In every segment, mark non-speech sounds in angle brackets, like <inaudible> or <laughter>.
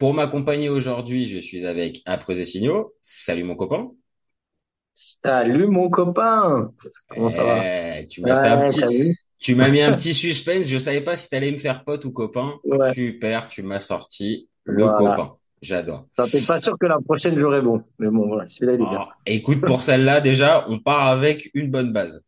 Pour m'accompagner aujourd'hui, je suis avec Après Signaux. Salut mon copain. Salut mon copain. Comment ça va? Eh, Tu m'as fait un petit, tu m'as mis un petit <laughs> suspense. Je savais pas si tu allais me faire pote ou copain. Super, tu m'as sorti le copain. J'adore. T'es pas sûr que la prochaine j'aurai bon, mais bon voilà, celui-là il est bien. Ah, écoute, pour celle-là <laughs> déjà, on part avec une bonne base.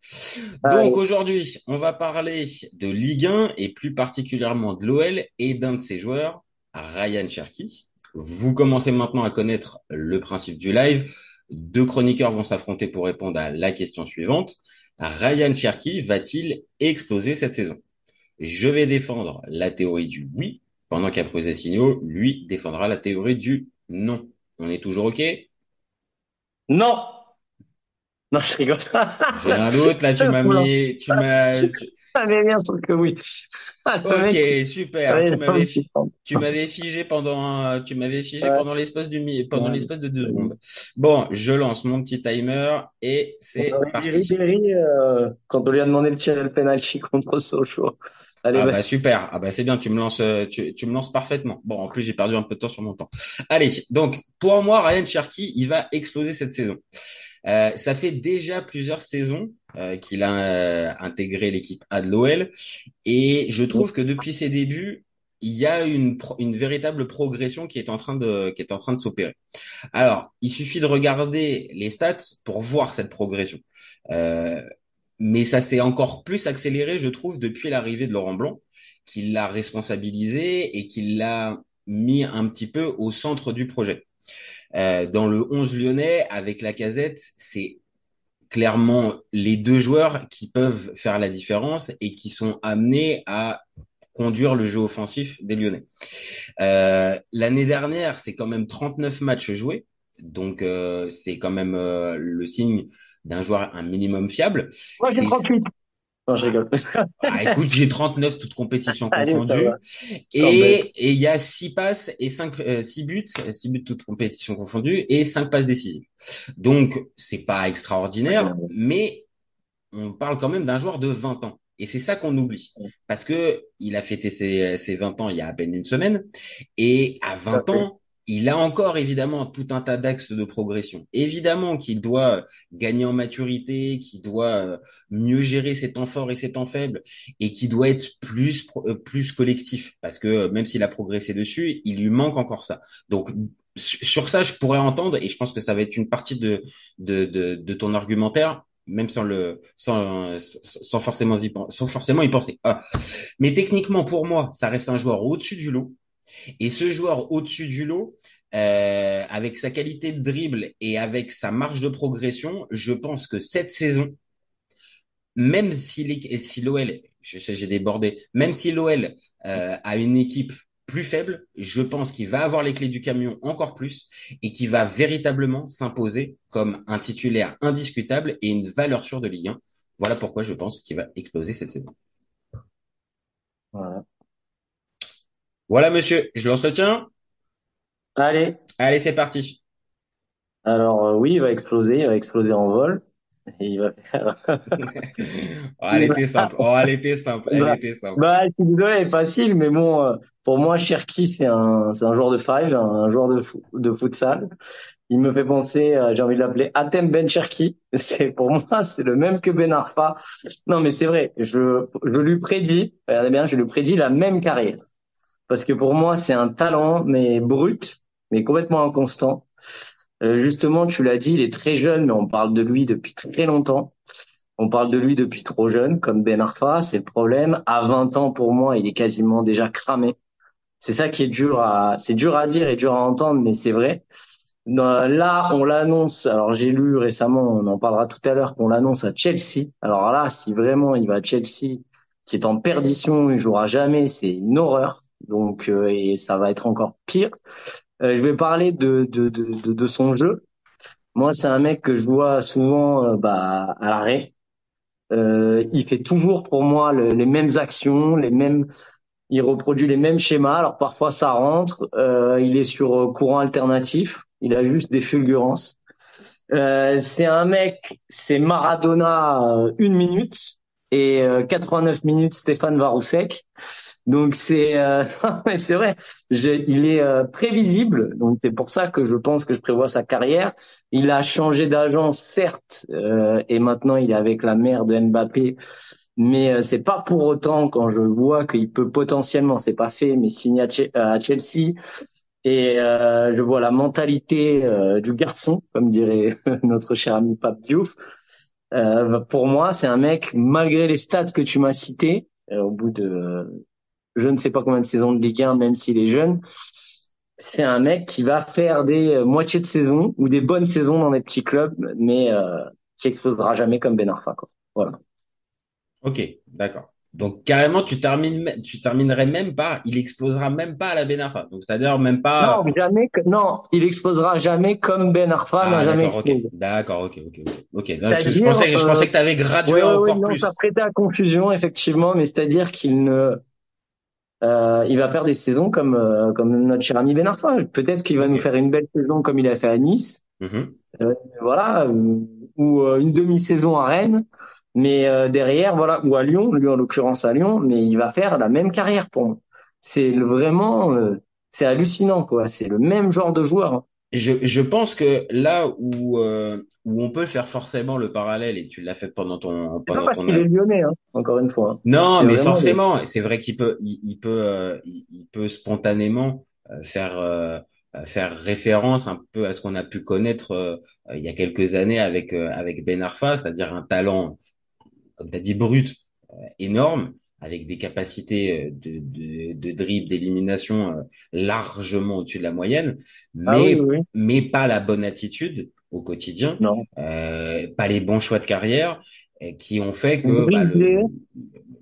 Donc aujourd'hui, on va parler de Ligue 1 et plus particulièrement de l'OL et d'un de ses joueurs, Ryan Cherky. Vous commencez maintenant à connaître le principe du live. Deux chroniqueurs vont s'affronter pour répondre à la question suivante. Ryan Cherky va-t-il exploser cette saison? Je vais défendre la théorie du oui pendant qu'Après Signaux, lui, défendra la théorie du non. On est toujours OK? Non Non, je rigole. J'ai un doute, là, tu <laughs> m'as mis... Tu m'as... <laughs> bien que oui. <laughs> Ah, ok, super. tu m'avais figé pendant tu m'avais figé pendant l'espace du pendant l'espace de deux secondes. Bon, je lance mon petit timer et c'est parti. Euh, quand on lui a demandé de tirer le penalty contre Sochaux. Allez, ah bah super. Ah bah c'est bien, tu me lances, euh, tu, tu me lances parfaitement. Bon, en plus j'ai perdu un peu de temps sur mon temps. Allez, donc pour moi, Ryan Cherky, il va exploser cette saison. Euh, ça fait déjà plusieurs saisons euh, qu'il a euh, intégré l'équipe A de l'OL et je trouve que depuis ses débuts, il y a une, une véritable progression qui est en train de qui est en train de s'opérer. Alors, il suffit de regarder les stats pour voir cette progression. Euh, mais ça s'est encore plus accéléré, je trouve, depuis l'arrivée de Laurent Blanc, qui l'a responsabilisé et qui l'a mis un petit peu au centre du projet. Euh, dans le 11 lyonnais, avec la casette, c'est clairement les deux joueurs qui peuvent faire la différence et qui sont amenés à conduire le jeu offensif des Lyonnais. Euh, L'année dernière, c'est quand même 39 matchs joués, donc euh, c'est quand même euh, le signe d'un joueur un minimum fiable. Moi, j'ai 38. Non, je rigole. <laughs> ah, écoute, j'ai 39 toutes compétitions confondues. et il y a 6 passes et 5 euh, six buts, 6 buts toutes compétitions confondues et 5 passes décisives. Donc, c'est pas extraordinaire, mais on parle quand même d'un joueur de 20 ans. Et c'est ça qu'on oublie. Parce que il a fêté ses, ses 20 ans il y a à peine une semaine. Et à 20 ans, il a encore évidemment tout un tas d'axes de progression. Évidemment qu'il doit gagner en maturité, qu'il doit euh, mieux gérer ses temps forts et ses temps faibles, et qu'il doit être plus euh, plus collectif, parce que euh, même s'il a progressé dessus, il lui manque encore ça. Donc sur ça, je pourrais entendre, et je pense que ça va être une partie de de, de, ton argumentaire, même sans le sans, sans forcément y, sans forcément y penser. Ah. Mais techniquement, pour moi, ça reste un joueur au-dessus du lot et ce joueur au-dessus du lot, euh, avec sa qualité de dribble et avec sa marge de progression, je pense que cette saison, même si, l'OL, j'ai débordé, même si l'OL euh, a une équipe plus faible, je pense qu'il va avoir les clés du camion encore plus et qu'il va véritablement s'imposer comme un titulaire indiscutable et une valeur sûre de Ligue 1. Voilà pourquoi je pense qu'il va exploser cette saison. Voilà. Voilà, monsieur, je lance le tien. Allez. Allez, c'est parti. Alors euh, oui, il va exploser, il va exploser en vol. Et il va faire... <laughs> oh, elle était simple. Oh, elle était simple. Elle bah, était simple. Bah, je suis désolé, elle est facile, mais bon, euh, pour moi, Cherki, c'est un, c'est un joueur de five, un joueur de, de futsal. Il me fait penser, euh, j'ai envie de l'appeler Atem Ben Cherki. <laughs> C'est, pour moi, c'est le même que Ben Arfa. Non, mais c'est vrai. Je, je lui prédis, regardez bien, je lui prédis la même carrière parce que pour moi, c'est un talent, mais brut, mais complètement inconstant. Euh, justement, tu l'as dit, il est très jeune, mais on parle de lui depuis très longtemps. On parle de lui depuis trop jeune, comme Ben Arfa, c'est le problème. À 20 ans, pour moi, il est quasiment déjà cramé. C'est ça qui est dur à, c'est dur à dire et dur à entendre, mais c'est vrai. Là, on l'annonce. Alors, j'ai lu récemment, on en parlera tout à l'heure, qu'on l'annonce à Chelsea. Alors là, si vraiment il va à Chelsea, qui est en perdition, il jouera jamais, c'est une horreur. Donc, euh, et ça va être encore pire. je vais parler de, de, de, de, son jeu. Moi, c'est un mec que je vois souvent bah, à l'arrêt. Euh, il fait toujours pour moi les mêmes actions, les mêmes. Il reproduit les mêmes schémas. Alors parfois ça rentre. Euh, il est sur courant alternatif. Il a juste des fulgurances. Euh, c'est un mec, c'est Maradona une minute et 89 minutes Stéphane Varousek. Donc c'est euh, <laughs> c'est vrai, il est euh, prévisible. Donc c'est pour ça que je pense que je prévois sa carrière. Il a changé d'agent certes euh, et maintenant il est avec la mère de Mbappé. Mais c'est pas pour autant quand je vois qu'il peut potentiellement, c'est pas fait, mais signer à, Chelsea. Et je vois la mentalité du garçon, comme dirait <laughs> notre cher ami Pape Diouf. pour moi, c'est un mec, malgré les stats que tu m'as cités, au bout de je ne sais pas combien de saisons de Ligue 1, même s'il est jeune. C'est un mec qui va faire des euh, moitiés de saison ou des bonnes saisons dans des petits clubs, mais euh, qui explosera jamais comme Ben Arfa. Quoi. Voilà. Ok, d'accord. Donc carrément, tu termines, tu terminerais même pas, il explosera même pas à la Ben Arfa. Donc c'est-à-dire même pas. Non, jamais. Non, il explosera jamais comme Ben Arfa n'a ah, jamais explosé. D'accord, ok, ok, ok. Je, pensais, je pensais que tu avais gradué encore non, plus. Ça prêtait à confusion effectivement, mais c'est-à-dire qu'il ne euh, il va faire des saisons comme euh, comme notre cher ami Ben Arfa. Peut-être qu'il va nous faire une belle saison comme il a fait à Nice. Mm-hmm. Euh, voilà, ou une demi-saison à Rennes. Mais derrière, voilà, ou à Lyon, lui en l'occurrence à Lyon, mais il va faire la même carrière pour moi. C'est vraiment, c'est hallucinant quoi. C'est le même genre de joueur. Je, je pense que là où euh, où on peut faire forcément le parallèle et tu l'as fait pendant ton pendant pas parce qu'il est lyonnais hein, encore une fois. Non, mais forcément, c'est vrai qu'il peut il, peut euh, il, peut spontanément euh, faire euh, faire référence un peu à ce qu'on a pu connaître il y a quelques années avec avec Ben Arfa, c'est-à-dire un talent comme tu as dit brut énorme avec des capacités euh, de, de, de dribble, d'élimination euh, largement au-dessus de la moyenne, ah mais, mais pas la bonne attitude au quotidien, non. Euh, pas les bons choix de carrière qui ont fait que... Bah,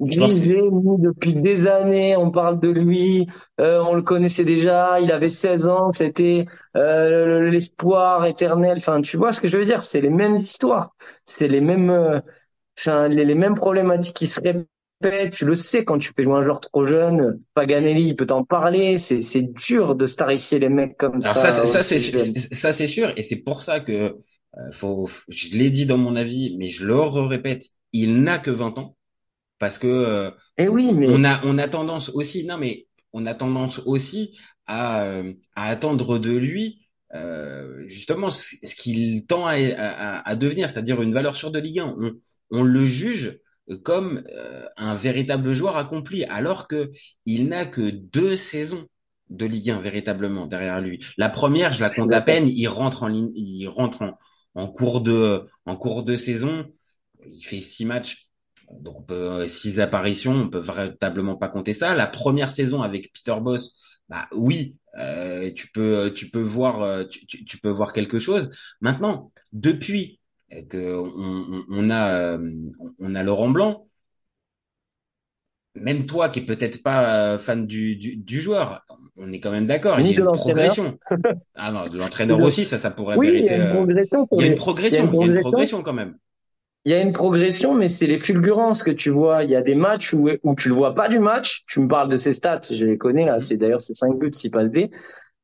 Grisé, depuis des années, on parle de lui, euh, on le connaissait déjà, il avait 16 ans, c'était euh, l'espoir éternel. Enfin, tu vois ce que je veux dire C'est les mêmes histoires, c'est les mêmes, enfin, les, les, mêmes problématiques qui se répètent tu le sais quand tu fais jouer un joueur trop jeune. Paganelli, il peut t'en parler. C'est c'est dur de starifier les mecs comme ça. ça. Ça, c'est ça c'est sûr et c'est pour ça que euh, faut. Je l'ai dit dans mon avis, mais je le répète. Il n'a que 20 ans parce que. Euh, eh oui, mais on a on a tendance aussi. Non, mais on a tendance aussi à euh, à attendre de lui. Euh, justement ce qu'il tend à, à, à devenir, c'est-à-dire une valeur sûre de Ligue 1. On, on le juge comme euh, un véritable joueur accompli, alors que il n'a que deux saisons de Ligue 1 véritablement derrière lui. La première, je la compte à peine, il rentre en ligne, il rentre en, en, cours de en cours de saison, il fait six matchs, donc on peut, six apparitions, on peut véritablement pas compter ça. La première saison avec Peter Boss, bah oui, euh, tu peux tu peux voir euh, tu, tu, tu peux voir quelque chose. Maintenant, depuis que on, on, a euh, on a Laurent Blanc même toi qui est peut-être pas euh, fan du, du, du, joueur, on est quand même d'accord. Il y a une progression. <laughs> ah non, de l'entraîneur aussi, ça, ça pourrait oui, Il y a une progression. Il y a une progression. Il y a une progression quand même. Il y a une progression, mais c'est les fulgurances que tu vois. Il y a des matchs où, où tu le vois pas du match. Tu me parles de ses stats, je les connais là. C'est d'ailleurs c'est 5 buts, 6 passes D.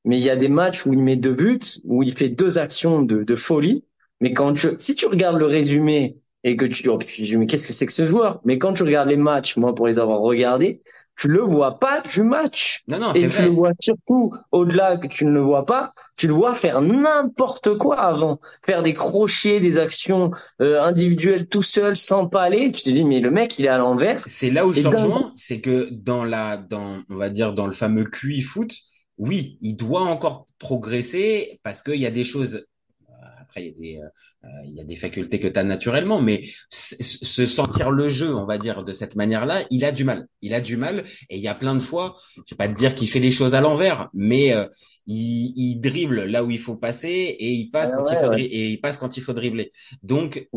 Mais il y a des matchs où il met deux buts, où il fait deux actions de, de folie mais quand tu, si tu regardes le résumé et que tu dis, oh, mais qu'est-ce que c'est que ce joueur? Mais quand tu regardes les matchs, moi, pour les avoir regardés, tu le vois pas du match. Non, non, et tu le vois surtout au-delà que tu ne le vois pas, tu le vois faire n'importe quoi avant, faire des crochets, des actions euh, individuelles tout seul, sans pas aller. Tu te dis mais le mec il est à l'envers. C'est là où je te rejoins, c'est que dans la, dans on va dire dans le fameux QI foot, oui, il doit encore progresser parce qu'il y a des choses après, il y a des, euh, il y a des facultés que tu as naturellement, mais se sentir le jeu, on va dire, de cette manière-là, il a du mal. Il a du mal, et il y a plein de fois, je vais pas te dire qu'il fait les choses à l'envers, mais euh, il, il, dribble là où il faut passer et il passe quand il faut et il passe quand il faut dribbler. Donc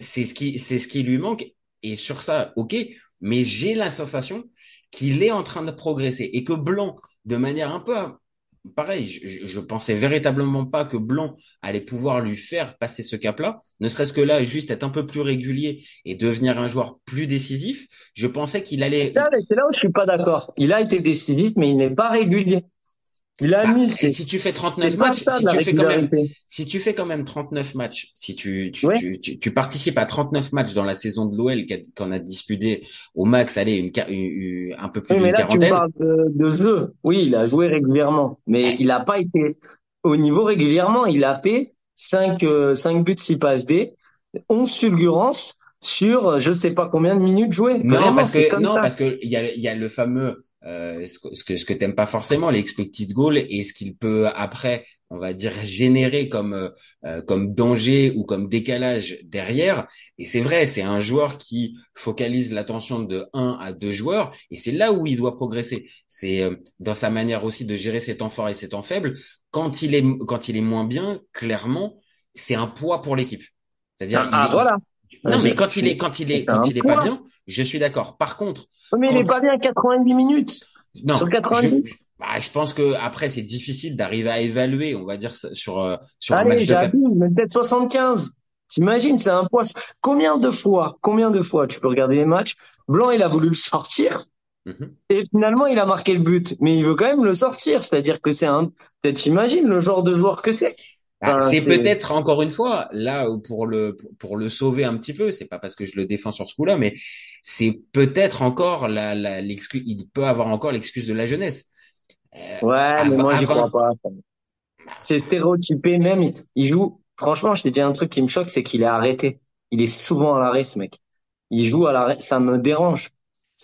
c'est ce qui c'est ce qui lui manque et sur ça, ok, mais j'ai la sensation qu'il est en train de progresser et que Blanc, de manière un peu pareil, je, je, pensais véritablement pas que Blanc allait pouvoir lui faire passer ce cap-là, ne serait-ce que là, juste être un peu plus régulier et devenir un joueur plus décisif. Je pensais qu'il allait. C'est là où je suis pas d'accord. Il a été décisif, mais il n'est pas régulier. Il a bah, mis. Si tu fais 39 matchs, si tu fais quand même, si tu fais quand même 39 matchs, si tu tu, tu, tu, participes à 39 matchs dans la saison de l'OL qu'on a disputé au max, allez, une, une, un peu plus oui, d'une quarantaine. Tu parles de, de jeu. Oui, il a joué régulièrement, mais il n'a pas été au niveau régulièrement. Il a fait 5 euh, cinq buts, 6 passes D, 11 fulgurances sur je sais pas combien de minutes jouées. Non, parce que non, parce que il y a il y a le fameux euh, ce que ce que, t'aimes pas forcément les expected goals et ce qu'il peut après on va dire générer comme euh, euh, comme danger ou comme décalage derrière. Et c'est vrai c'est un joueur qui focalise l'attention de un à deux joueurs et c'est là où il doit progresser. C'est dans sa manière aussi de gérer ses temps forts et ses temps faibles. Quand il est quand il est moins bien clairement c'est un poids pour l'équipe. C'est-à-dire ah, voilà non, mais quand il est, quand il est, quand il est pas bien, je suis d'accord. Par contre. Mais il est pas bien à 90 minutes. Non. Sur 90. Je, bah, je pense que après, c'est difficile d'arriver à évaluer, on va dire, sur, euh, sur Allez, un match de peut-être 75. T'imagines, c'est un poids. Combien de fois, combien de fois tu peux regarder les matchs? Blanc, il a voulu le sortir. Mhm. Et finalement, il a marqué le but, mais il veut quand même le sortir. C'est-à-dire que c'est un, peut-être t'imagines le genre de joueur que c'est. Bah, c'est peut-être encore une fois là pour le pour le sauver un petit peu. C'est pas parce que je le défends sur ce coup-là, mais c'est peut-être encore la l'excuse. Il peut avoir encore l'excuse de la jeunesse. Euh, ouais, mais moi j'y crois pas. C'est stéréotypé même. Il joue. Franchement, je t'ai dit un truc qui me choque, c'est qu'il est arrêté. Il est souvent à l'arrêt, ce mec. Il joue à l'arrêt. Ça me dérange.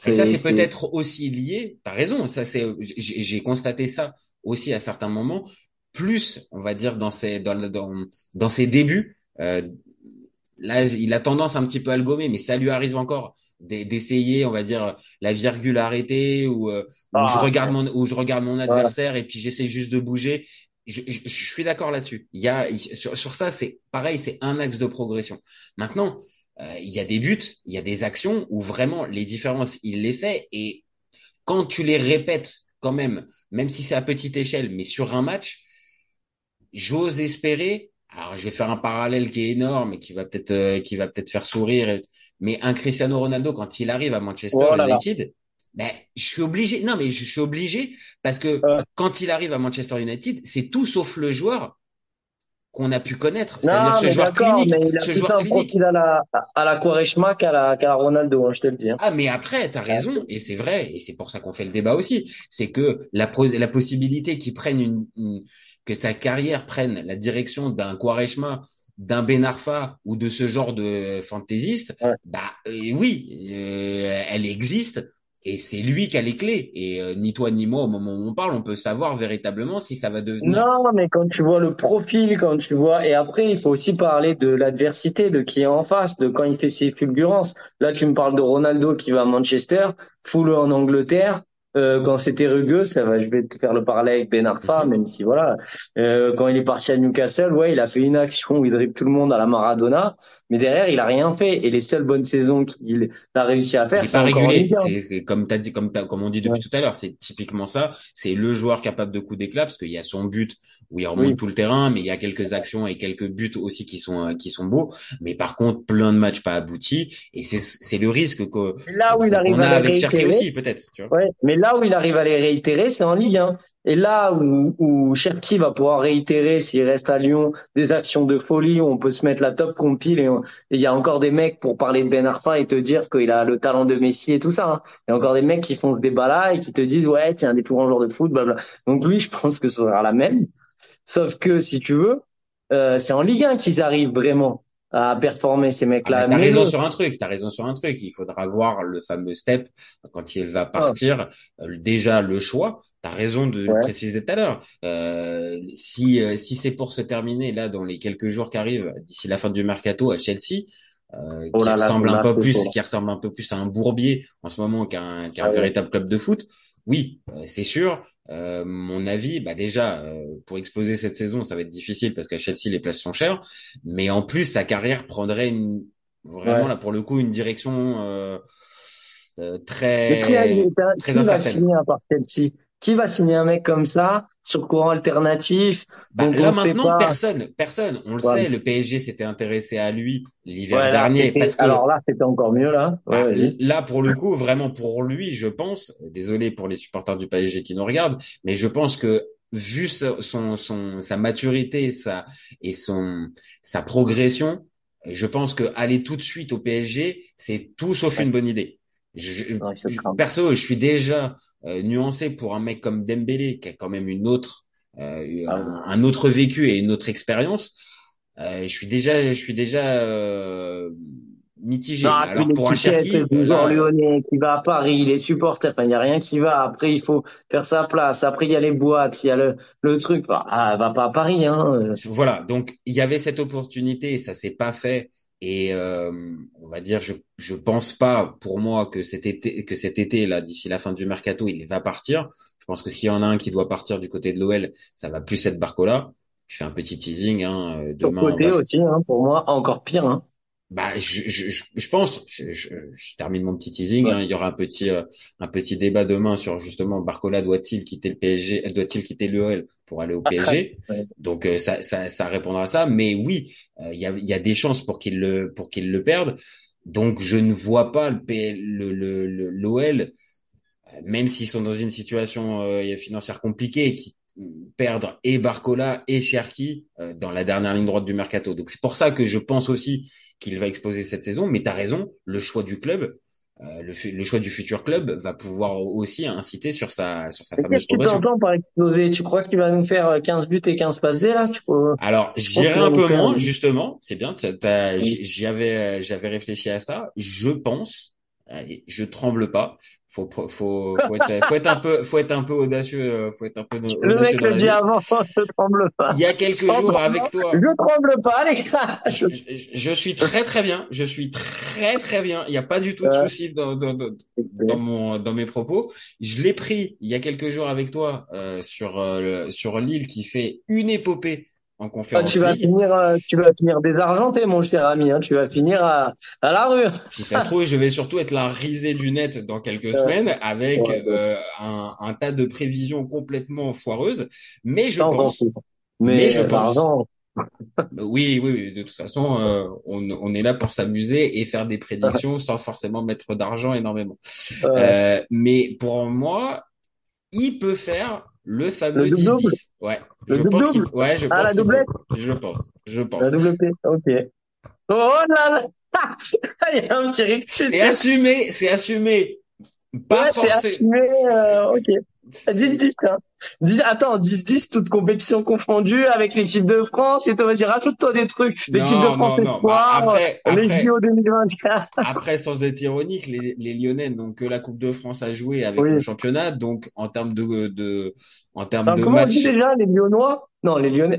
Et ça, c'est peut-être aussi lié. T'as raison. Ça, c'est. J'ai constaté ça aussi à certains moments plus, on va dire, dans ses, dans, dans, dans ses débuts. Euh, là, il a tendance un petit peu à le gommer, mais ça lui arrive encore d'essayer, on va dire, la virgule arrêtée ou euh, où je ah. regarde mon où je regarde mon adversaire et puis j'essaie juste de bouger. Je, je, suis d'accord là-dessus. Il y a sur, sur ça, c'est pareil, c'est un axe de progression. Maintenant, euh, il y a des buts, il y a des actions où vraiment les différences, il les fait et quand tu les répètes quand même, même si c'est à petite échelle, mais sur un match, j'ose espérer. Alors, je vais faire un parallèle qui est énorme et qui va peut-être euh, qui va peut-être faire sourire. Mais un Cristiano Ronaldo quand il arrive à Manchester oh United, ben je suis obligé. Non, mais je suis obligé parce que quand il arrive à Manchester United, c'est tout sauf le joueur qu'on a pu connaître. C'est-à-dire ce joueur clinique. Mais il a ce joueur clinique. à la, à la Quaresma qu'à la, Ronaldo, hein, je te le dis. Hein. Ah, mais après, t'as raison, et c'est vrai, et c'est pour ça qu'on fait le débat aussi. C'est que la, la possibilité qu'il prenne une, une, que sa carrière prenne la direction d'un Quaresma, d'un Ben Arfa ou de ce genre de fantaisiste, bah euh, oui, euh, elle existe et c'est lui qui a les clés. Et euh, ni toi ni moi, au moment où on parle, on peut savoir véritablement si ça va devenir. Non, mais quand tu vois le profil, quand tu vois, et après, il faut aussi parler de l'adversité, de qui est en face, de quand il fait ses fulgurances. Là, tu me parles de Ronaldo qui va à Manchester, foule en Angleterre. Euh, quand c'était rugueux, ça va, je vais te faire le parallèle avec Ben Arfa, mhm. même si voilà, euh, quand il est parti à Newcastle, ouais, il a fait une action où il dribble tout le monde à la Maradona, mais derrière, il a rien fait. Et les seules bonnes saisons qu'il a réussi à faire, c'est encore C'est comme t'as dit, comme comme on dit depuis tout à l'heure, c'est typiquement ça. C'est le joueur capable de coup d'éclat parce qu'il y a son but où il remonte tout le terrain, mais il y a quelques actions et quelques buts aussi qui sont euh, qui sont beaux. Mais par contre, plein de matchs pas aboutis et c'est c'est le risque que là où il arrive a avec Cherki aussi peut-être. Ouais, mais là où il arrive à les réitérer, c'est en Ligue 1. Et là où, où Cherki va pouvoir réitérer, s'il reste à Lyon, des actions de folie, où on peut se mettre la top compile et il y a encore des mecs pour parler de Ben Arfa et te dire qu'il a le talent de Messi et tout ça. Hein. Il y a encore des mecs qui font ce débat-là et qui te disent ouais, c'est un des plus grands joueurs de foot, blablabla. Donc lui, je pense que ce sera la même. Sauf que si tu veux, euh, c'est en Ligue 1 qu'ils arrivent vraiment à performer ces mecs-là. Ah, t'as raison sur un truc, t'as raison sur un truc. Il faudra voir le fameux step quand il va partir. Euh, déjà le choix. T'as raison de le préciser tout à l'heure. Euh, si euh, si c'est pour se terminer là dans les quelques jours qui arrivent d'ici la fin du mercato à Chelsea. Euh, oh qui ressemble un peu plus, qui ressemble un peu plus à un bourbier en ce moment qu'un qu'un ah véritable club de foot. Oui, euh, c'est sûr. Euh, mon avis, bah déjà, euh, pour exploser cette saison, ça va être difficile parce qu'à Chelsea, les places sont chères. Mais en plus, sa carrière prendrait une, vraiment là pour le coup une direction très très incertaine. Va signer à part Chelsea qui va signer un mec comme ça sur courant alternatif? Bah, Là maintenant, personne, personne. On le sait, le PSG s'était intéressé à lui l'hiver dernier. Parce que, alors là, c'était encore mieux là. Bah, là, pour le coup, vraiment pour lui, je pense. Désolé pour les supporters du PSG qui nous regardent, mais je pense que vu son, son, sa maturité, sa et son sa progression, je pense que aller tout de suite au PSG, c'est tout sauf une bonne idée. Je, perso, je suis déjà nuancé pour un mec comme Dembélé qui a quand même une autre, euh, ah un, autre vécu et une autre expérience. Euh, je suis déjà, je suis déjà euh, mitigé. Non, Alors pour un Cherki, là... lyonnais qui va à Paris, il est supporter. Enfin, il y a rien qui va. Après, il faut faire sa place. Après, il y a les boîtes, il y a le, le truc. Ah, va pas à Paris, hein. Voilà. Donc, il y avait cette opportunité, ça s'est pas fait. Et euh, on va dire, je je pense pas pour moi que cet été que cet été là d'ici la fin du mercato il va partir. Je pense que s'il y en a un qui doit partir du côté de l'OL, ça va plus être Barcola. Je fais un petit teasing. Hein, euh, demain, côté aussi, hein, pour moi, encore pire. Hein. Bah, je, je, je pense. Je, je, termine mon petit teasing. Hein, il y aura un petit euh, un petit débat demain sur justement Barcola doit-il quitter le PSG, doit-il quitter l'OL pour aller au PSG. Donc euh, ça, ça, ça répondra à ça. Mais oui, euh, il y a il y a des chances pour qu'il le pour qu'il le perde. Donc je ne vois pas le le l'OL même s'ils sont dans une situation financière compliquée qui perdre et Barcola et Cherki dans la dernière ligne droite du mercato. Donc c'est pour ça que je pense aussi qu'il va exposer cette saison. Mais tu as raison, le choix du club, euh, le, choix du futur club va pouvoir aussi inciter sur sa sur sa fameuse progression. Qu'est-ce que tu par exploser? Tu crois qu'il va nous faire 15 buts et 15 passes D là? Alors, j'irai un peu moins justement, c'est bien, j'y avais j'avais réfléchi à ça. Je pense, je tremble pas, faut faut faut être faut être un peu faut être un peu audacieux euh, faut être un peu le mec le dit avant je tremble pas. Il y a quelques jours avec toi. Je tremble pas les gars. Je, je, suis très très bien. Je suis très très bien. Il n'y a pas du tout de souci dans, dans, dans, mon dans mes propos. Je l'ai pris il y a quelques jours avec toi euh, sur euh, sur l'île qui fait une épopée en conférence. tu vas finir, euh, tu vas finir désargenté, mon cher ami. Hein. Tu vas finir à, à la rue. si ça se trouve, je vais surtout être la risée du net dans quelques semaines avec euh, un, un, tas de prévisions complètement foireuses. Mais je pense. Mais, je pense. oui, oui, oui, de toute façon, euh, on, on, est là pour s'amuser et faire des prédictions sans forcément mettre d'argent énormément. mais pour moi, il peut faire le fameux 10-10. Ouais. Le je pense qu'il, ouais, je ah, pense. la doublette? Je pense. Je pense. La double P. Ok. Oh là là! <laughs> Il y a un petit rictus. C'est assumé, c'est assumé. Pas ouais, c'est assumé, euh, ok. 10-10, hein. attends, 10-10, toute compétition confondue avec l'équipe de France, et toi, vas-y, rajoute-toi des trucs. L'équipe de France, c'est quoi? Bah, après, les JO 2024. Après, sans être ironique, les, les Lyonnais n'ont que la Coupe de France à jouer avec le championnat, donc, en termes de, de, en termes de comment match. On dit déjà, les Lyonnois? Non, les Lyonnais,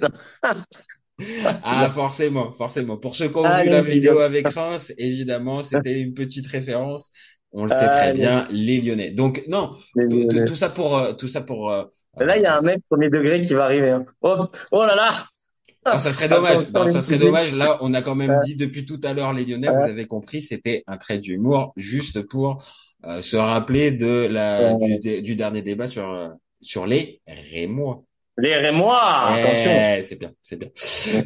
<laughs> ah, forcément, forcément. Pour ceux qui ont vu la vidéo avec Reims, évidemment, c'était une petite référence on le sait très ah, bien, les Lyonnais. Donc non, tout, ça pour euh, tout ça pour. Euh, là, il y a un mec premier degré qui va arriver. Hein. Oh, oh là là. Ah, ça serait dommage. ça serait dommage. Là, on a quand même dit depuis tout à l'heure les Lyonnais. Vous avez compris, c'était un trait d'humour juste pour euh, se rappeler de la du, dernier débat sur sur les Rémois. Les Rémois, attention. C'est bien, c'est bien.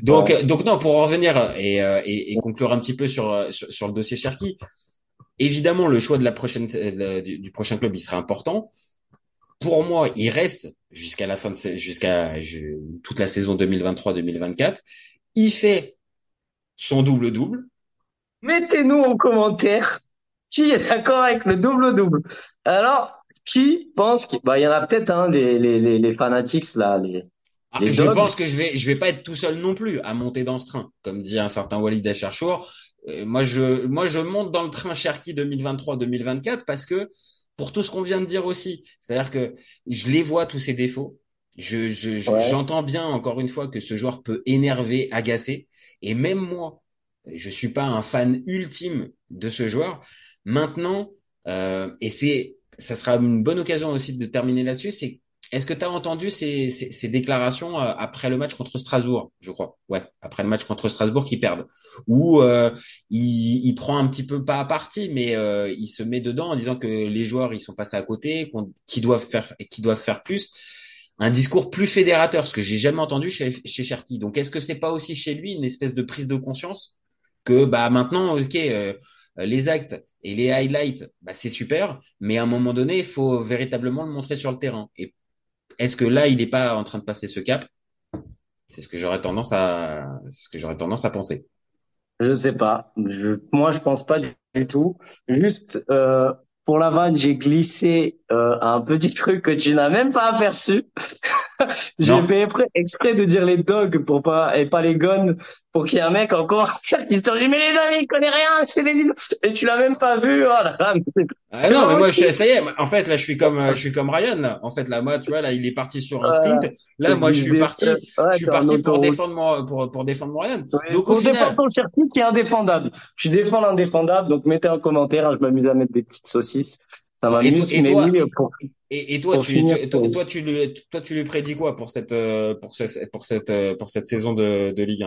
Donc, donc non, pour en revenir et, et, conclure un petit peu sur, sur, sur le dossier Cherki, Évidemment, le choix de la prochaine, euh, du, prochain club, il sera important. Pour moi, il reste jusqu'à la fin de jusqu'à toute la saison 2023-2024. Il fait son double double. Mettez-nous en commentaire qui est d'accord avec le double double. Alors, qui pense qu'il bah, y en a peut-être hein, les, les, les, fanatics là, les, ah, je pense que je vais je vais pas être tout seul non plus à monter dans ce train, comme dit un certain Walid Acharchour moi, je, moi, je monte dans le train Cherki 2023-2024 parce que pour tout ce qu'on vient de dire aussi, c'est-à-dire que je les vois tous ces défauts. Je, je, j'entends bien encore une fois que ce joueur peut énerver, agacer, et même moi, je suis pas un fan ultime de ce joueur. Maintenant, euh, et c'est, ça sera une bonne occasion aussi de terminer là-dessus, c'est est-ce que tu as entendu ces, déclarations euh, après le match contre Strasbourg, je crois? Ouais, après le match contre Strasbourg qui perdent. Où euh, il, il, prend un petit peu pas à partie, mais euh, il se met dedans en disant que les joueurs ils sont passés à côté, qu'ils doivent faire, qu'ils doivent faire plus. Un discours plus fédérateur, ce que j'ai jamais entendu chez, chez. Donc est-ce que c'est pas aussi chez lui une espèce de prise de conscience que bah maintenant, ok, euh, les actes et les highlights, bah, c'est super, mais à un moment donné, il faut véritablement le montrer sur le terrain. Est-ce que là, il n'est pas en train de passer ce cap? C'est ce que j'aurais tendance à, ce que j'aurais tendance à penser. Je sais pas. Moi, je pense pas du tout. Juste euh, pour la vanne, j'ai glissé euh, un petit <laughs> truc que tu n'as même pas aperçu. <laughs> J'ai fait exprès de dire les dogs pour pas et pas les guns pour qu'il y ait un mec encore <laughs> qui se dit mais les dogs il connaît rien c'est les et tu l'as même pas vu. Oh là là. Ah non mais moi je, ça y est en fait là je suis comme je suis comme Ryan. En fait là moi tu vois là il est parti sur un sprint là moi je suis parti je suis parti pour défendre mon pour pour défendre mon Ryan. Donc au final ton circuit qui est indéfendable. Je défends l'indéfendable donc mettez un commentaire hein, je m'amuse à mettre des petites saucisses ça pour et, et toi, tu, toi, tu lui, toi, tu lui prédis quoi pour cette, euh, pour ce, pour cette, euh, pour cette saison de, de Ligue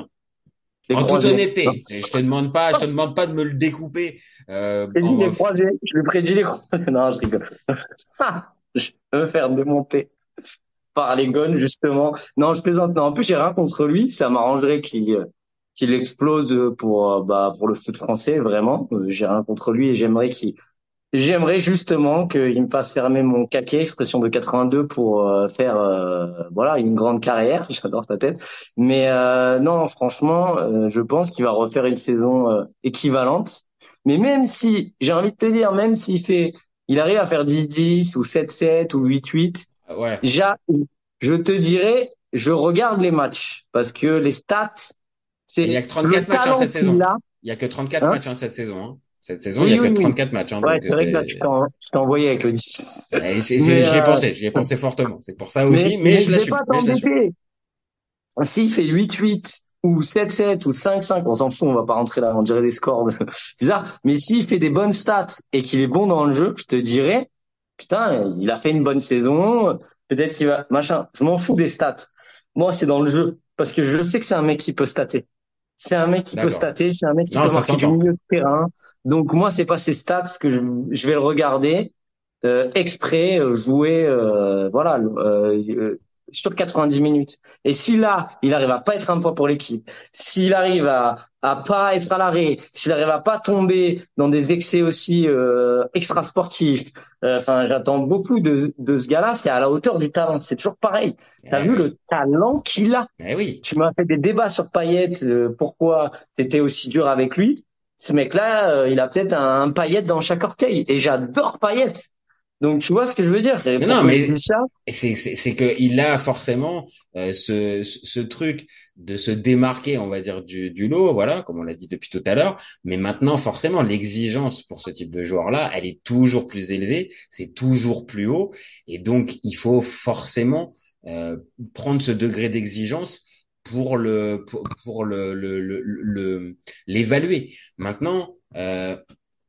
1 En toute honnêteté, je te demande pas, je te demande pas de me le découper. Euh, je dit les croisés, je lui prédis les croisés. <laughs> Non, je rigole. <laughs> je peux me faire démonter par les gones justement. Non, je plaisante. Non, en plus, j'ai rien contre lui. Ça m'arrangerait qu'il euh, qu'il explose pour bah pour le foot français vraiment. J'ai rien contre lui et j'aimerais qu'il J'aimerais justement qu'il me fasse fermer mon caquet, expression de 82, pour euh, faire euh, voilà une grande carrière. <laughs> J'adore ta tête. Mais euh, non, franchement, je pense qu'il va refaire une saison équivalente. Mais même si, j'ai envie de te dire, même s'il fait, il arrive à faire 10-10 ou 7-7 ou 8-8, ah ouais. je te dirais, je regarde les matchs parce que les stats, c'est il y a que 34 matchs en cette saison. Il y a que 34 matchs en cette saison. Hein. Cette saison, il y a que 34 matchs. Hein, ouais, c'est vrai que là, tu t'es envoyé avec le 10. J'y ai euh... pensé, j'y ai pensé fortement. C'est pour ça aussi, mais, mais, je l'assume. S'il fait 8-8 ou 7-7 ou 5-5, on s'en fout, on va pas rentrer là, on dirait des scores <laughs> bizarres. Mais s'il fait des bonnes stats et qu'il est bon dans le jeu, je te dirais, putain, il a fait une bonne saison, peut-être qu'il va, machin. Je m'en fous des stats. Moi, c'est dans le jeu. Parce que je sais que c'est un mec qui peut stater. C'est un mec qui peut stater, c'est un mec qui peut marquer du milieu de terrain. Donc moi, c'est pas ses stats que je, je vais le regarder euh, exprès euh, jouer, euh, voilà, euh, sur 90 minutes. Et si là, il arrive à pas être un poids pour l'équipe, s'il arrive à à pas être à l'arrêt, s'il arrive à pas tomber dans des excès aussi euh, extra sportifs, enfin, j'attends beaucoup de de ce gars-là. C'est à la hauteur du talent. C'est toujours pareil. T'as eh vu le talent qu'il a eh oui. Tu m'as fait des débats sur Payet. pourquoi t'étais aussi dur avec lui ce mec-là, euh, il a peut-être un, un, paillette dans chaque orteil. Et j'adore paillette. Donc tu vois ce que je veux dire Non, mais c'est c'est que il a forcément euh, ce, ce truc de se démarquer, on va dire du, du lot, voilà, comme on l'a dit depuis tout à l'heure. Mais maintenant, forcément, l'exigence pour ce type de joueur-là, elle est toujours plus élevée, c'est toujours plus haut, et donc il faut forcément euh, prendre ce degré d'exigence pour le pour, pour le le l'évaluer. Maintenant, euh,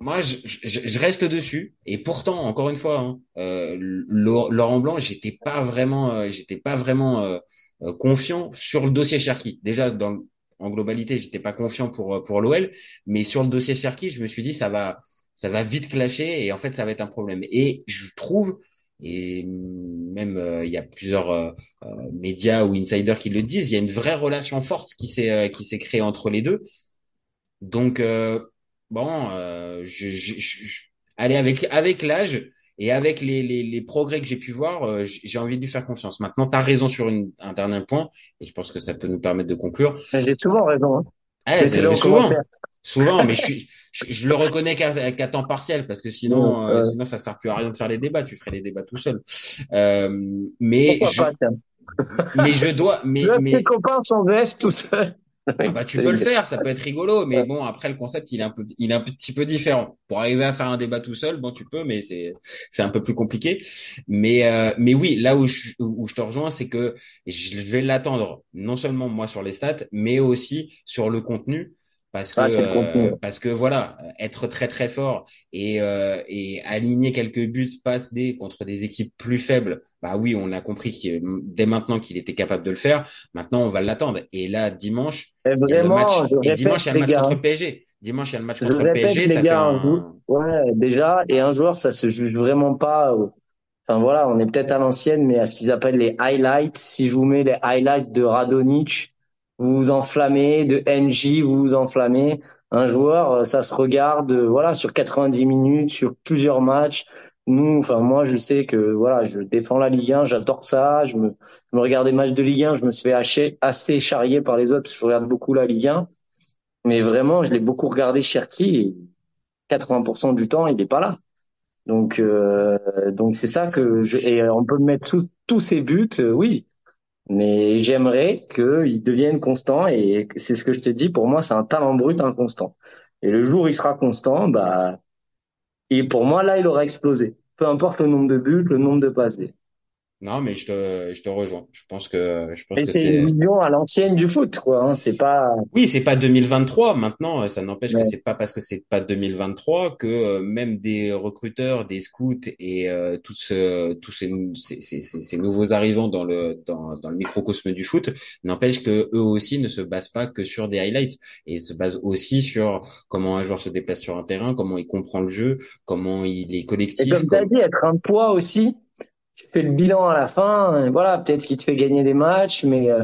moi, je, je, reste dessus. Et pourtant, encore une fois, hein, euh, Laurent Blanc, j'étais pas vraiment, euh, j'étais pas vraiment euh, euh, confiant sur le dossier Cherki. Déjà, dans, en globalité, j'étais pas confiant pour pour l'OL, mais sur le dossier Cherki, je me suis dit ça va ça va vite clasher et en fait ça va être un problème. Et je trouve et même euh, il y a plusieurs euh, euh, médias ou insiders qui le disent, il y a une vraie relation forte qui s'est qui s'est créée entre les deux. Donc bon, je, je, je, allez avec avec l'âge et avec les, les, les progrès que j'ai pu voir, j'ai envie de lui faire confiance. Maintenant, tu as raison sur une, un dernier point et je pense que ça peut nous permettre de conclure. J'ai souvent raison. Hein. Ah, souvent. Souvent, mais je, suis, je, le reconnais qu'à temps partiel parce que sinon, euh, sinon ça sert plus à rien de faire les débats. Tu ferais les débats tout seul. Euh, mais je, mais je dois. Mais, mais... tes copains sans veste tout seul. Ah <laughs> bah, tu peux le faire, ça peut être rigolo, mais bon après le concept il est un peu, il est un petit peu différent. Pour arriver à faire un débat tout seul, bon tu peux, mais c'est c'est un peu plus compliqué. Mais euh, mais oui, là où je où je te rejoins, c'est que je vais l'attendre non seulement moi sur les stats, mais aussi sur le contenu parce que ah, parce que voilà, être très très fort et et aligner quelques buts passe des contre des équipes plus faibles. Bah oui, on a compris dès maintenant qu'il était capable de le faire. Maintenant, on va l'attendre. Et là, dimanche, et il y a le match. Et dimanche, il y a le match contre PSG. Dimanche, il y a le match contre le PSG. Ça fait un... Ouais, déjà. Et un joueur, ça se juge vraiment pas. Enfin voilà, on est peut-être à l'ancienne, mais à ce qu'ils appellent les highlights. Si je vous mets les highlights de Radonic, vous vous enflammez, de NJ, vous vous enflammez. Un joueur, euh, ça se regarde, euh, voilà, sur 90 minutes, sur plusieurs matchs. Nous, enfin moi, je sais que voilà, je défends la Ligue 1, j'adore ça. Je me, je me regarde des matchs de Ligue 1, je me suis fait assez charrier par les autres. Je regarde beaucoup la Ligue 1, mais vraiment, je l'ai beaucoup regardé Cherki. Et 80% du temps, il n'est pas là. Donc, euh, donc c'est ça que je, et on peut mettre tous ces buts, euh, oui. Mais j'aimerais qu'il devienne constant et c'est ce que je te dis. Pour moi, c'est un talent brut inconstant. Et le jour où il sera constant, bah, et pour moi, là, il aura explosé. Peu importe le nombre de buts, le nombre de passes. Non, mais je te, je te rejoins. Je pense que, je pense que c'est une vision à l'ancienne du foot, quoi. Hein. C'est pas. Oui, c'est pas 2023. Maintenant, ça n'empêche que c'est pas parce que c'est pas 2023 que euh, même des recruteurs, des scouts et euh, tous, tous ces, ces, ces, ces, nouveaux arrivants dans le, dans, dans le microcosme du foot, n'empêche que eux aussi ne se basent pas que sur des highlights et se basent aussi sur comment un joueur se déplace sur un terrain, comment il comprend le jeu, comment il est collectif. Et comme, tu as dit, être un poids aussi tu fais le bilan à la fin. voilà, peut-être qu'il te fait gagner des matchs, mais euh,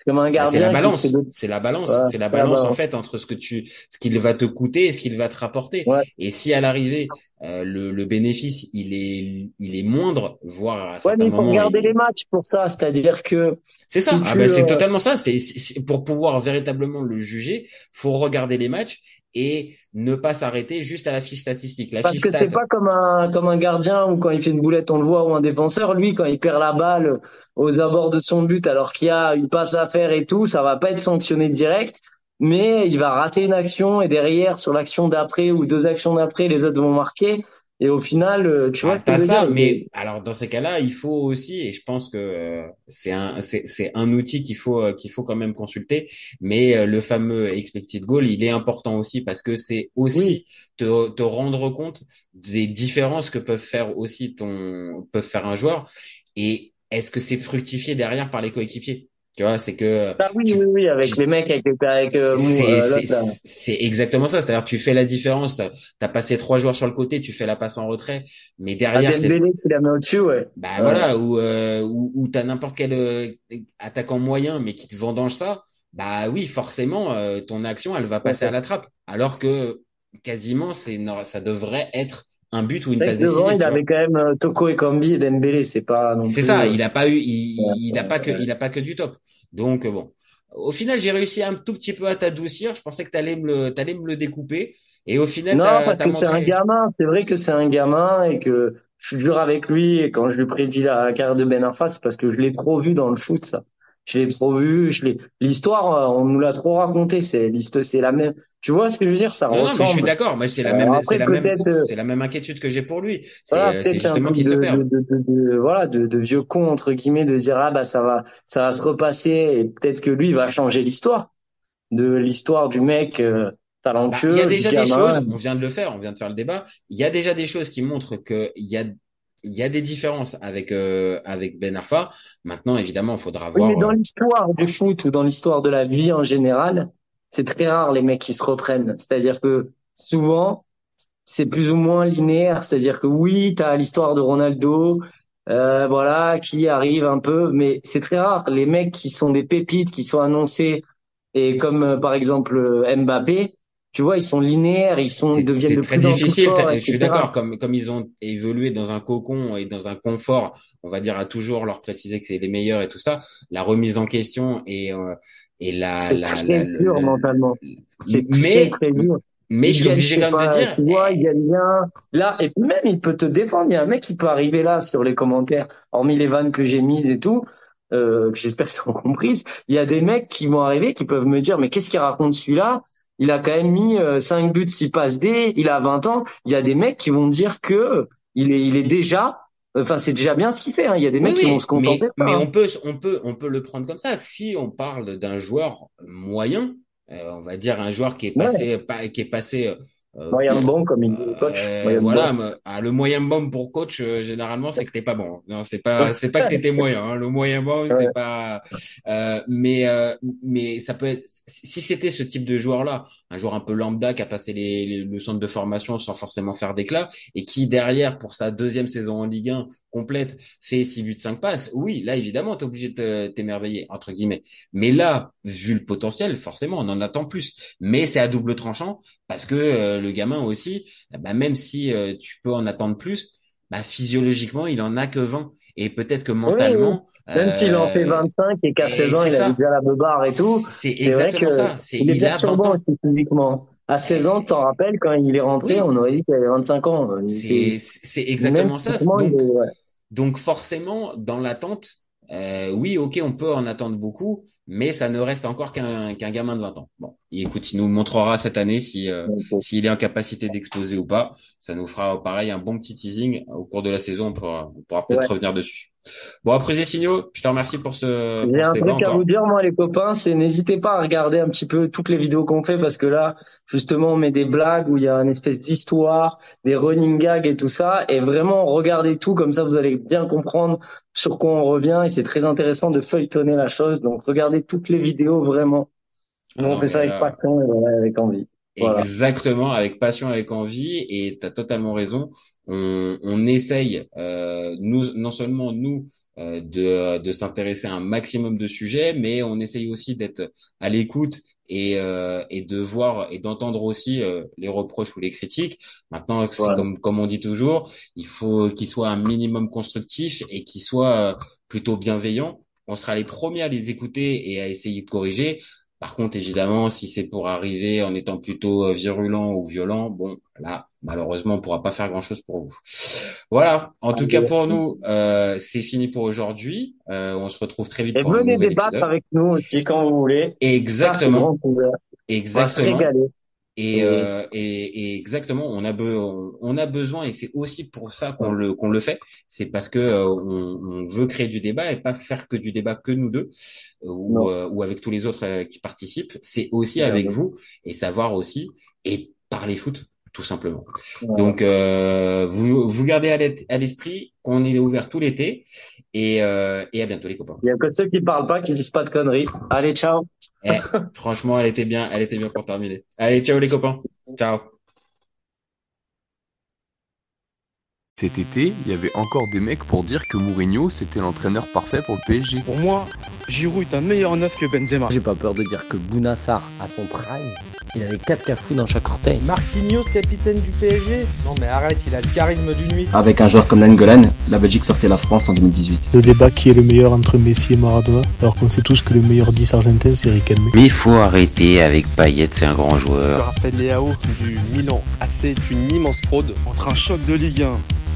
c'est comme un gardien. C'est la balance. C'est la balance. c'est la balance en fait entre ce que tu, ce qu'il va te coûter et ce qu'il va te rapporter. Et si à l'arrivée euh, le, le, bénéfice il est, il est moindre, voire à ouais, mais il faut regarder les matchs pour ça. C'est-à-dire que c'est ça. ah ben, c'est totalement ça. C'est pour pouvoir véritablement le juger, faut regarder les matchs et ne pas s'arrêter juste à la fiche statistique. La Parce que c'est pas comme un comme un gardien ou quand il fait une boulette on le voit ou un défenseur. Lui quand il perd la balle aux abords de son but alors qu'il y a une passe à faire et tout, ça va pas être sanctionné direct, mais il va rater une action et derrière sur l'action d'après ou deux actions d'après les autres vont marquer. Et au final, euh, tu vois, ah, t'as ça. mais alors dans ces cas-là, il faut aussi, et je pense que euh, c'est un c'est c'est un outil qu'il faut euh, qu'il faut quand même consulter. Mais le fameux expected goal, il est important aussi parce que c'est aussi te te rendre compte des différences que peuvent faire aussi ton peuvent faire un joueur. Et est-ce que c'est fructifié derrière par les coéquipiers? Tu vois, c'est que. Ah oui, oui, oui, avec les mecs, avec, avec euh, C'est exactement ça. C'est-à-dire, tu fais la différence. Tu as passé trois joueurs sur le côté, tu fais la passe en retrait, mais derrière, c'est. la au-dessus, ouais. Bah voilà, ou euh, ou, ou t'as n'importe quel euh, attaquant moyen, mais qui te vendange ça. Bah oui, forcément, euh, ton action, elle va passer à la trappe. Alors que quasiment, c'est ça devrait être un but ou une passe décisive. il avait quand même euh, Toko et Kambi et Dembélé, c'est pas C'est ça, euh, il a pas eu il, il a pas que il a pas que du top. Donc bon, au final, j'ai réussi un tout petit peu à t'adoucir, je pensais que tu allais me le t'allais me le découper. Et au final Non, parce que c'est un gamin, c'est vrai que c'est un gamin et que je suis dur avec lui. Et quand je lui prédis la carrière de Ben Arfa, c'est parce que je l'ai trop vu dans le foot ça je l'ai trop vu, je l'ai. L'histoire, euh, on nous l'a trop raconté. C'est c'est la même. Tu vois ce que je veux dire Ça non, Non, mais je suis d'accord. Moi, c'est la même, c'est la même, euh, c'est la même inquiétude que j'ai pour lui. C'est voilà, justement qu'il se perd. De, de, de, voilà, de, vieux con entre guillemets, de dire ah bah ça va, ça va se repasser et peut-être que lui va changer l'histoire de l'histoire du mec. Euh, talentueux, bah, il y a déjà des choses, on vient de le faire, on vient de faire le débat. Il y a déjà des choses qui montrent que il y a il y a des différences avec euh, avec Ben Arfa. Maintenant, évidemment, il faudra voir. Oui, mais dans euh, l'histoire du foot ou dans l'histoire de la vie en général, c'est très rare les mecs qui se reprennent. C'est-à-dire que souvent, c'est plus ou moins linéaire. C'est-à-dire que oui, tu as l'histoire de Ronaldo, euh, voilà, qui arrive un peu, mais c'est très rare. Les mecs qui sont des pépites, qui sont annoncés, et comme euh, par exemple Mbappé, tu vois, ils sont linéaires, ils sont, ils deviennent de très plus difficile. je suis d'accord, comme comme ils ont évolué dans un cocon et dans un confort, on va dire à toujours leur préciser que c'est les meilleurs et tout ça. La remise en question et euh, et la c'est la, très la, dur mentalement. C'est mais très dur. mais je suis obligé quand même de dire. Tu vois, il y a bien là et puis même il peut te défendre. Il y a un mec qui peut arriver là sur les commentaires, hormis les vannes que j'ai mises et tout. Euh, j'espère qu'ils seront <laughs> comprises. Il y a des mecs qui vont arriver qui peuvent me dire mais qu'est-ce qu'il raconte celui-là? Il a quand même mis 5 euh, buts, 6 passes D, il a 20 ans. Il y a des mecs qui vont dire que il est, il est déjà, enfin c'est déjà bien ce qu'il fait. Hein. Il y a des mecs qui vont se contenter. Mais, mais on peut, on peut, on peut le prendre comme ça. Si on parle d'un joueur moyen, on va dire un joueur qui est passé, qui est passé euh, moyen bon comme il dit le coach. Euh, voilà, ah, le moyen bon pour coach euh, généralement c'est que t'es pas bon. Non, c'est pas <laughs> c'est pas que t'étais moyen. Hein. Le moyen bon c'est pas. Euh, mais mais ça peut être si c'était ce type de joueur là, un joueur un peu lambda qui a passé les, les le centre de formation sans forcément faire d'éclat et qui derrière pour sa deuxième saison en Ligue 1 complète fait 6 buts 5 passes. Oui, là évidemment t'es obligé de t'émerveiller entre guillemets. Mais là vu le potentiel forcément on en attend plus. Mais c'est à double tranchant parce que le gamin aussi, bah, même si euh, tu peux en attendre plus, bah, physiologiquement, il en a que 20. Et peut-être que mentalement. Même s'il en fait 25 euh, et qu'à 16 ans, il a déjà la beubare et tout. C'est exactement ça. il, est bien perturbant aussi physiquement. À 16 ans, tu t'en rappelles, quand il est rentré, on aurait dit qu'il avait 25 ans. C'est exactement ça. Donc, forcément, dans l'attente, euh, oui, ok, on peut en attendre beaucoup, mais ça ne reste encore qu'un qu'un gamin de 20 ans. Bon, écoute, il nous montrera cette année si euh, s'il est en capacité d'exploser ou pas. Ça nous fera pareil un bon petit teasing au cours de la saison. On pourra, on pourra peut-être revenir dessus. Bon, après signaux, je te remercie pour ce. J'ai un truc à vous dire, moi, les copains, c'est n'hésitez pas à regarder un petit peu toutes les vidéos qu'on fait parce que là, justement, on met des blagues où il y a une espèce d'histoire, des running gags et tout ça. Et vraiment, regardez tout, comme ça, vous allez bien comprendre sur quoi on revient. Et c'est très intéressant de feuilletonner la chose. Donc, regardez toutes les vidéos vraiment. Nous, on fait ça avec passion et avec envie. Exactement, avec passion, avec envie, et tu as totalement raison. On, on essaye, euh, nous, non seulement nous, euh, de, de s'intéresser à un maximum de sujets, mais on essaye aussi d'être à l'écoute et, euh, et de voir et d'entendre aussi euh, les reproches ou les critiques. Maintenant, comme, comme on dit toujours, il faut qu'il soit un minimum constructif et qu'il soit euh, plutôt bienveillant. On sera les premiers à les écouter et à essayer de corriger. Par contre, évidemment, si c'est pour arriver en étant plutôt euh, virulent ou violent, bon, là, malheureusement, on pourra pas faire grand-chose pour vous. Voilà. En tout cas, pour nous, euh, c'est fini pour aujourd'hui. Euh, on se retrouve très vite. Et pour venez débattre avec nous aussi quand vous voulez. Exactement. Exactement. Et, euh, et, et, exactement, on a, on a besoin, et c'est aussi pour ça qu'on le, qu'on le fait, c'est parce que euh, on, on, veut créer du débat et pas faire que du débat que nous deux euh, ou, euh, ou avec tous les autres qui participent. C'est aussi avec vous et savoir aussi et parler foot tout simplement. Donc, euh, vous, vous gardez à l'esprit qu'on est ouvert tout l'été et, euh, et à bientôt les copains. Il y a que ceux qui parlent pas, qui disent pas de conneries. Allez, ciao. Eh, franchement, elle était bien, elle était bien pour terminer. Allez, ciao les copains. Ciao. Cet été, il y avait encore des mecs pour dire que Mourinho c'était l'entraîneur parfait pour le PSG. Pour moi, Giroud est un meilleur neuf que Benzema. J'ai pas peur de dire que Bounassar, à son prime, il avait 4 cafous dans chaque orteil. Marquinhos, capitaine du PSG Non mais arrête, il a le charisme d'une nuit. Avec un joueur comme Nangolan, la Belgique sortait la France en 2018. Le débat qui est le meilleur entre Messi et Maradona, alors qu'on sait tous que le meilleur 10 argentin c'est Riquelme. Mais il faut arrêter avec Payet, c'est un grand joueur. Raphaël Leao du Milan AC est une immense fraude entre un choc de Ligue 1